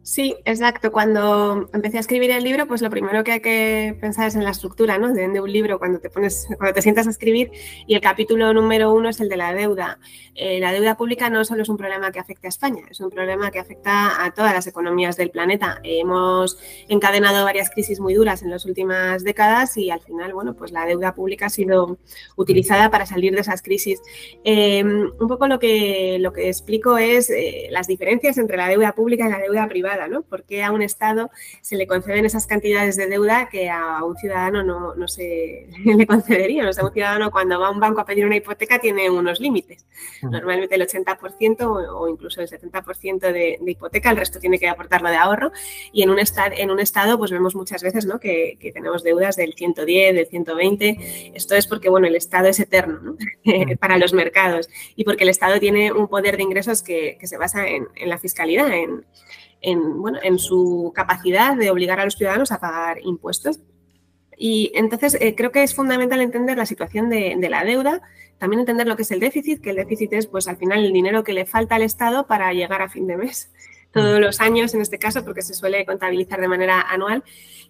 Speaker 4: Sí, exacto. Cuando empecé a escribir el libro, pues lo primero que hay que pensar es en la estructura ¿no? de, un libro cuando te pones, cuando te sientas a escribir. Y el capítulo número uno es el de la deuda. Eh, la deuda pública no solo es un problema que afecta a España, es un problema que afecta a todas las economías del planeta. hemos encadenado varias crisis muy duras en las últimas décadas y al final, bueno, pues la deuda pública ha sido utilizada para salir de esas crisis. Eh, un poco lo que, lo que explico es eh, las diferencias entre la deuda pública y la deuda privada ¿no? Porque a un Estado se le conceden esas cantidades de deuda que a un ciudadano no, se le concederían? O sea, un ciudadano cuando va a un banco a pedir una hipoteca tiene unos límites. Normalmente el 80% o, incluso el 70% de, de, hipoteca, el resto tiene que aportarlo de ahorro. Y en un, estado, en un Estado, pues vemos muchas veces ¿no? que, tenemos deudas del 110, del 120. Esto es porque, bueno, el Estado es eterno para los mercados y porque el Estado tiene un poder de ingresos que, se basa en, en la fiscalidad, en, en, bueno, en su capacidad de obligar a los ciudadanos a pagar impuestos. Y entonces eh, creo que es fundamental entender la situación de, la deuda, también entender lo que es el déficit, que el déficit es pues al final el dinero que le falta al Estado para llegar a fin de mes, todos los años en este caso, porque se suele contabilizar de manera anual,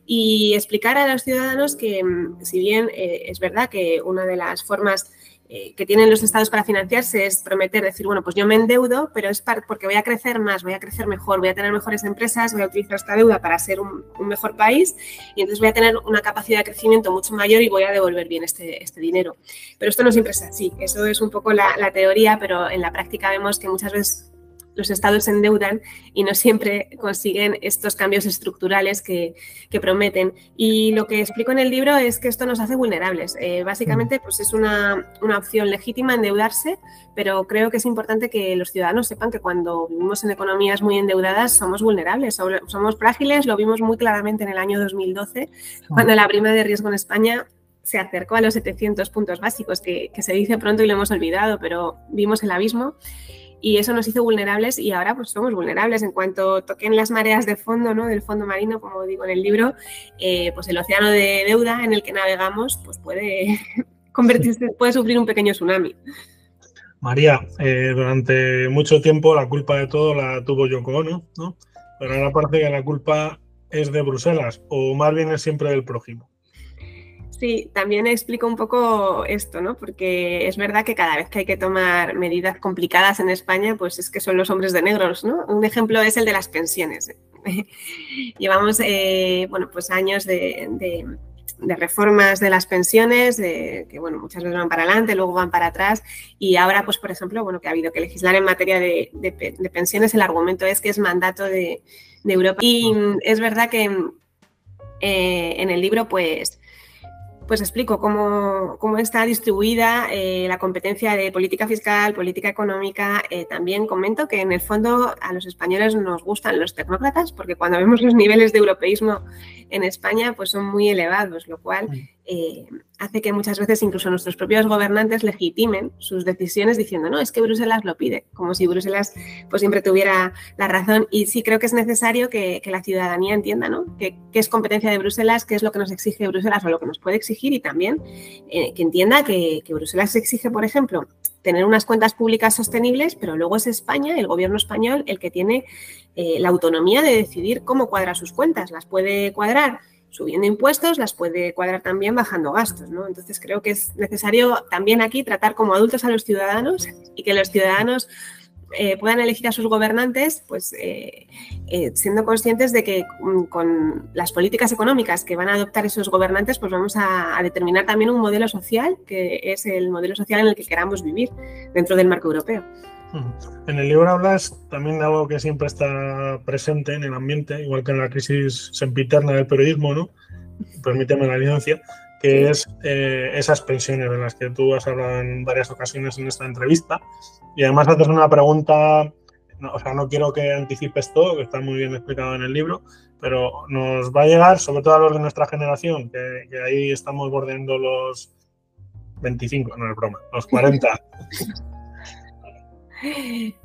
Speaker 4: y explicar a los ciudadanos que mm, si bien eh, es verdad que una de las formas eh, que tienen los estados para financiarse es prometer, decir, bueno, pues yo me endeudo, pero es porque voy a crecer más, voy a crecer mejor, voy a tener mejores empresas, voy a utilizar esta deuda para ser un, mejor país y entonces voy a tener una capacidad de crecimiento mucho mayor y voy a devolver bien este, este dinero. Pero esto no siempre es así, eso es un poco la, la teoría, pero en la práctica vemos que muchas veces los estados se endeudan y no siempre consiguen estos cambios estructurales que, prometen. Y lo que explico en el libro es que esto nos hace vulnerables. Eh, básicamente, pues es una, opción legítima endeudarse, pero creo que es importante que los ciudadanos sepan que cuando vivimos en economías muy endeudadas somos vulnerables, somos frágiles, lo vimos muy claramente en el año 2012, cuando la prima de riesgo en España se acercó a los 700 puntos básicos, que, que se dice pronto y lo hemos olvidado, pero vimos el abismo. Y eso nos hizo vulnerables y ahora pues somos vulnerables en cuanto toquen las mareas de fondo, ¿no? Del fondo marino, como digo en el libro, eh, pues el océano de deuda en el que navegamos pues puede convertirse, puede sufrir un pequeño tsunami.
Speaker 2: María, eh, durante mucho tiempo la culpa de todo la tuvo Yoko Ono, ¿no? Pero ahora parece que la culpa es de Bruselas o más bien es siempre del prójimo.
Speaker 4: Sí, también explico un poco esto, ¿no? Porque es verdad que cada vez que hay que tomar medidas complicadas en España, pues es que son los hombres de negros, ¿no? Un ejemplo es el de las pensiones. Llevamos, eh, bueno, pues años de, reformas de las pensiones, que bueno, muchas veces van para adelante, luego van para atrás, y ahora, pues por ejemplo, bueno, que ha habido que legislar en materia de, pensiones, el argumento es que es mandato de, Europa. Y es verdad que eh, en el libro, pues pues explico cómo, está distribuida eh, la competencia de política fiscal, política económica. Eh, también comento que en el fondo a los españoles nos gustan los tecnócratas porque cuando vemos los niveles de europeísmo en España pues son muy elevados, lo cual eh, hace que muchas veces incluso nuestros propios gobernantes legitimen sus decisiones diciendo, no, es que Bruselas lo pide, como si Bruselas pues siempre tuviera la razón. Y sí creo que es necesario que, la ciudadanía entienda, ¿no? Que, es competencia de Bruselas, qué es lo que nos exige Bruselas o lo que nos puede exigir y también eh, que entienda que, que Bruselas exige, por ejemplo, tener unas cuentas públicas sostenibles, pero luego es España, el gobierno español, el que tiene eh, la autonomía de decidir cómo cuadra sus cuentas. Las puede cuadrar subiendo impuestos, las puede cuadrar también bajando gastos. Entonces creo que es necesario también aquí tratar como adultos a los ciudadanos y que los ciudadanos eh, puedan elegir a sus gobernantes, pues eh, eh, siendo conscientes de que mm, con las políticas económicas que van a adoptar esos gobernantes, pues vamos a, determinar también un modelo social que es el modelo social en el que queramos vivir dentro del marco europeo.
Speaker 2: En el libro hablas también de algo que siempre está presente en el ambiente, igual que en la crisis sempiterna del periodismo, ¿no? Permíteme la licencia, que es eh, esas pensiones de las que tú has hablado en varias ocasiones en esta entrevista. Y además haces una pregunta, o sea, no quiero que anticipes todo, que está muy bien explicado en el libro, pero nos va a llegar, sobre todo a los de nuestra generación, que, que ahí estamos bordeando los 25, no es broma, los 40.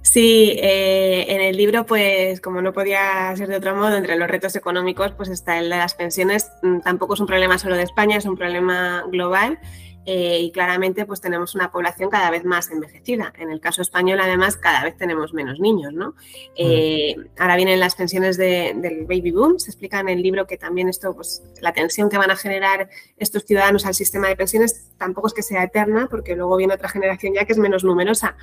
Speaker 4: Sí, eh, en el libro, pues como no podía ser de otro modo, entre los retos económicos, pues está el de las pensiones. Mm, tampoco es un problema solo de España, es un problema global eh, y claramente pues tenemos una población cada vez más envejecida. En el caso español, además, cada vez tenemos menos niños, ¿no? Eh, ahora vienen las pensiones del baby boom, se explica en el libro que también esto, pues la tensión que van a generar estos ciudadanos al sistema de pensiones tampoco es que sea eterna, porque luego viene otra generación ya que es menos numerosa,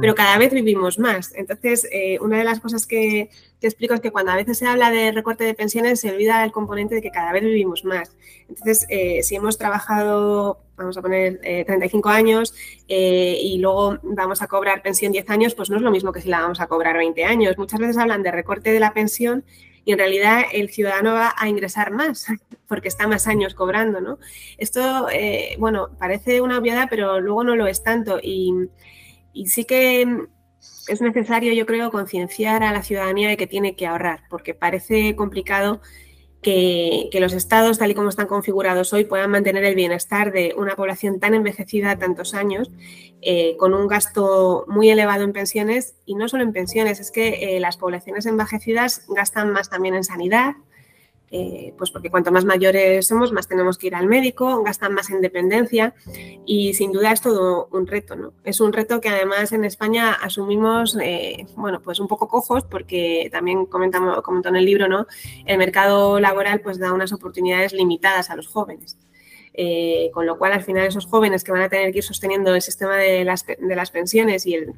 Speaker 4: pero cada vez vivimos más. Entonces, eh, una de las cosas que, que explico es que cuando a veces se habla de recorte de pensiones se olvida el componente de que cada vez vivimos más. Entonces, si hemos trabajado vamos a poner 35 eh, años eh, y luego vamos a cobrar pensión 10 años, pues no es lo mismo que si la vamos a cobrar 20 años. Muchas veces hablan de recorte de la pensión y en realidad el ciudadano va a ingresar más porque está más años cobrando, ¿no? Esto, eh, bueno, parece una obviedad, pero luego no lo es tanto y sí que es necesario, yo creo, concienciar a la ciudadanía de que tiene que ahorrar, porque parece complicado que, los estados, tal y como están configurados hoy, puedan mantener el bienestar de una población tan envejecida tantos años, eh, con un gasto muy elevado en pensiones, y no solo en pensiones, es que eh, las poblaciones envejecidas gastan más también en sanidad, eh, pues porque cuanto más mayores somos, más tenemos que ir al médico, gastan más en dependencia y sin duda es todo un reto, ¿no? Es un reto que además en España asumimos, eh, bueno, pues un poco cojos porque también comentamos, comentó en el libro, ¿no? El mercado laboral pues da unas oportunidades limitadas a los jóvenes. Eh, con lo cual al final esos jóvenes que van a tener que ir sosteniendo el sistema de las, de las pensiones y el,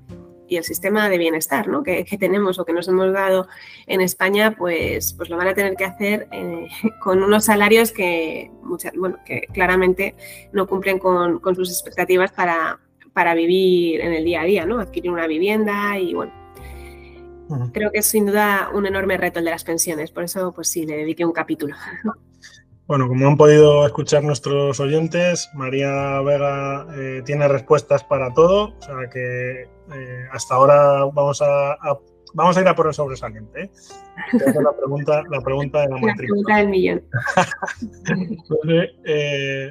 Speaker 4: y el sistema de bienestar ¿no? que, tenemos o que nos hemos dado en España, pues, pues lo van a tener que hacer eh, con unos salarios que, bueno, que claramente no cumplen con, sus expectativas para, para, vivir en el día a día, ¿no? adquirir una vivienda y bueno. Creo que es sin duda un enorme reto el de las pensiones, por eso pues sí, le dediqué un capítulo.
Speaker 2: Bueno, como han podido escuchar nuestros oyentes, María Vega eh, tiene respuestas para todo, o sea que eh, hasta ahora vamos a, vamos a ir a por el sobresaliente. ¿eh? La pregunta, la pregunta de la,
Speaker 4: la pregunta del millón.
Speaker 2: Entonces,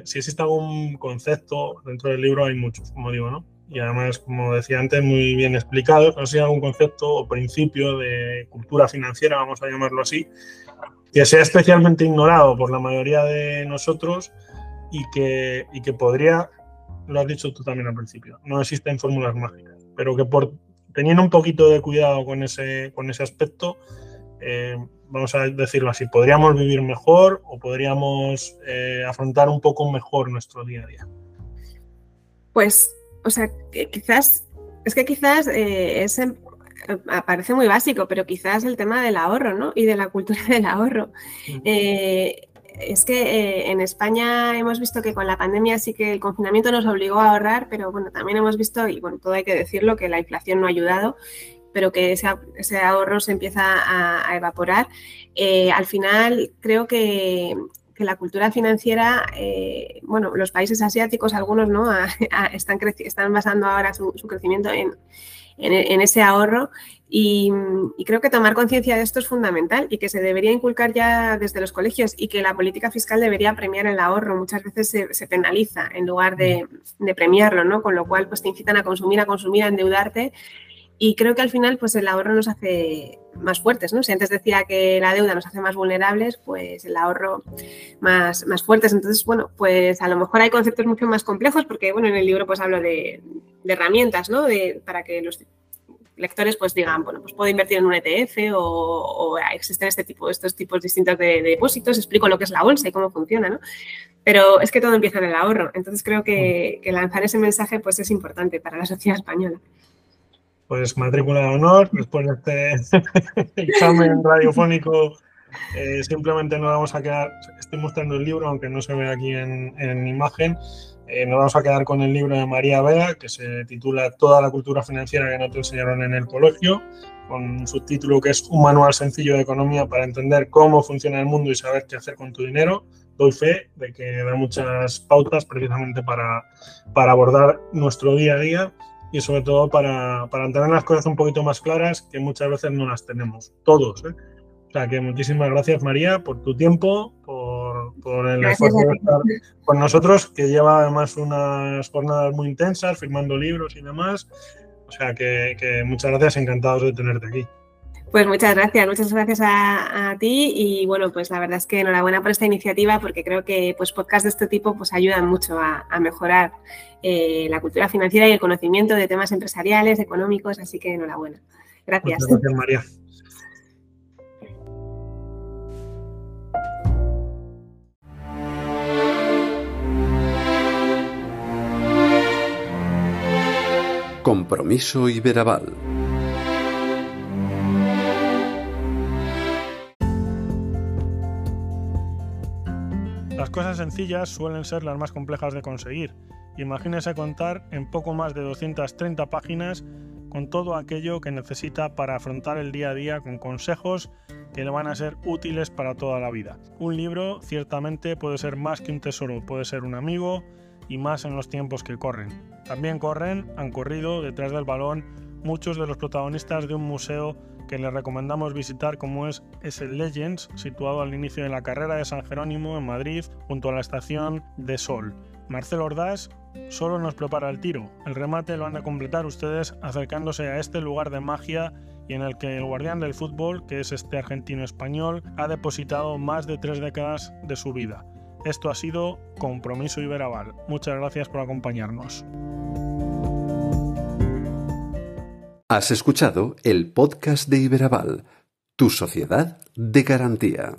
Speaker 2: si existe algún concepto dentro del libro, hay muchos, como digo, ¿no? y además, como decía antes, muy bien explicado. No sé algún concepto o principio de cultura financiera, vamos a llamarlo así, que sea especialmente ignorado por la mayoría de nosotros y que, y que podría, lo has dicho tú también al principio, no existen fórmulas mágicas, pero que por teniendo un poquito de cuidado con ese, con ese aspecto, eh, vamos a decirlo así, podríamos vivir mejor o podríamos eh, afrontar un poco mejor nuestro día a día.
Speaker 4: Pues, o sea, quizás, es que quizás eh, parece muy básico, pero quizás el tema del ahorro, ¿no? Y de la cultura del ahorro. es que en España hemos visto que con la pandemia sí que el confinamiento nos obligó a ahorrar, pero bueno, también hemos visto, y bueno, todo hay que decirlo, que la inflación no ha ayudado pero que ese, ahorro se empieza a, evaporar. Eh, al final, creo que, la cultura financiera, eh, bueno, los países asiáticos, algunos, ¿no? están, están basando ahora su, crecimiento en, ese ahorro y, creo que tomar conciencia de esto es fundamental y que se debería inculcar ya desde los colegios y que la política fiscal debería premiar el ahorro. Muchas veces se, penaliza en lugar de, de, premiarlo, ¿no? Con lo cual, pues te incitan a consumir, a consumir, a endeudarte y creo que al final, pues el ahorro nos hace más fuertes, ¿no? Si antes decía que la deuda nos hace más vulnerables, pues el ahorro más, más fuertes. Entonces, bueno, pues a lo mejor hay conceptos mucho más complejos, porque bueno, en el libro pues hablo de, herramientas, ¿no? De, para que los lectores pues digan, bueno, pues puedo invertir en un ETF o, existen este tipo, estos tipos distintos de, depósitos, explico lo que es la bolsa y cómo funciona, ¿no? Pero es que todo empieza en el ahorro. Entonces creo que, que lanzar ese mensaje pues es importante para la sociedad española
Speaker 2: pues matrícula de honor, después de este examen radiofónico, eh, simplemente nos vamos a quedar, estoy mostrando el libro, aunque no se ve aquí en, imagen, eh, nos vamos a quedar con el libro de María Vega, que se titula Toda la cultura financiera que no te enseñaron en el colegio, con un subtítulo que es Un manual sencillo de economía para entender cómo funciona el mundo y saber qué hacer con tu dinero. Doy fe de que da muchas pautas precisamente para, para abordar nuestro día a día y sobre todo para, para, tener las cosas un poquito más claras que muchas veces no las tenemos, todos. ¿eh? O sea que muchísimas gracias María por tu tiempo, por, por el esfuerzo de estar con nosotros, que lleva además unas jornadas muy intensas, firmando libros y demás. O sea que, que muchas gracias, encantados de tenerte aquí.
Speaker 4: Pues muchas gracias, muchas gracias a, ti y bueno, pues la verdad es que enhorabuena por esta iniciativa porque creo que pues podcasts de este tipo pues ayudan mucho a, mejorar eh, la cultura financiera y el conocimiento de temas empresariales, económicos, así que enhorabuena. Gracias.
Speaker 2: Muchas gracias, María.
Speaker 1: Compromiso Iberaval.
Speaker 2: Cosas sencillas suelen ser las más complejas de conseguir. Imagínese contar en poco más de 230 páginas con todo aquello que necesita para afrontar el día a día con consejos que le van a ser útiles para toda la vida. Un libro ciertamente puede ser más que un tesoro, puede ser un amigo y más en los tiempos que corren. También corren, han corrido detrás del balón muchos de los protagonistas de un museo que les recomendamos visitar como es ese Legends, situado al inicio de la carrera de San Jerónimo en Madrid, junto a la estación de Sol. Marcelo Ordaz solo nos prepara el tiro. El remate lo han de completar ustedes acercándose a este lugar de magia y en el que el guardián del fútbol, que es este argentino español, ha depositado más de tres décadas de su vida. Esto ha sido Compromiso Iberaval. Muchas gracias por acompañarnos.
Speaker 1: Has escuchado el podcast de Iberaval, tu sociedad de garantía.